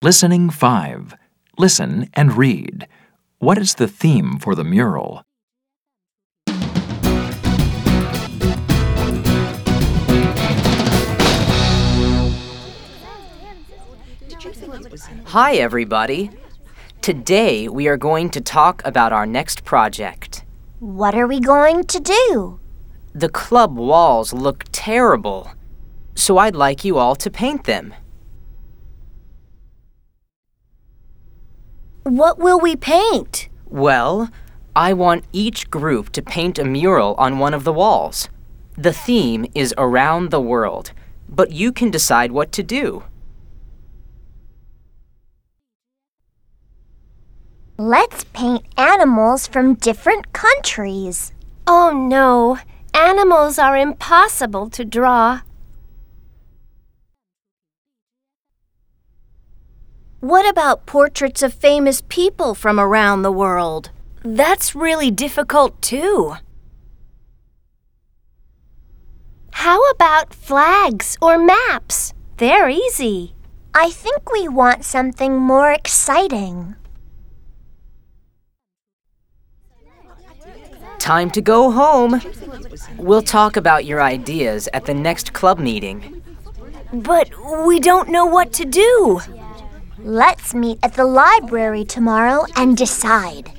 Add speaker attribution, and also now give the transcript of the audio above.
Speaker 1: Listening 5. Listen and read. What is the theme for the mural?
Speaker 2: Hi, everybody. Today we are going to talk about our next project.
Speaker 3: What are we going to do?
Speaker 2: The club walls look terrible, so I'd like you all to paint them.
Speaker 3: What will we paint?
Speaker 2: Well, I want each group to paint a mural on one of the walls. The theme is around the world, but you can decide what to do.
Speaker 3: Let's paint animals from different countries.
Speaker 4: Oh no, animals are impossible to draw.
Speaker 3: What about portraits of famous people from around the world?
Speaker 4: That's really difficult too. How about flags or maps? They're easy.
Speaker 3: I think we want something more exciting.
Speaker 2: Time to go home. We'll talk about your ideas at the next club meeting.
Speaker 4: But we don't know what to do.
Speaker 3: Let's meet at the library tomorrow and decide.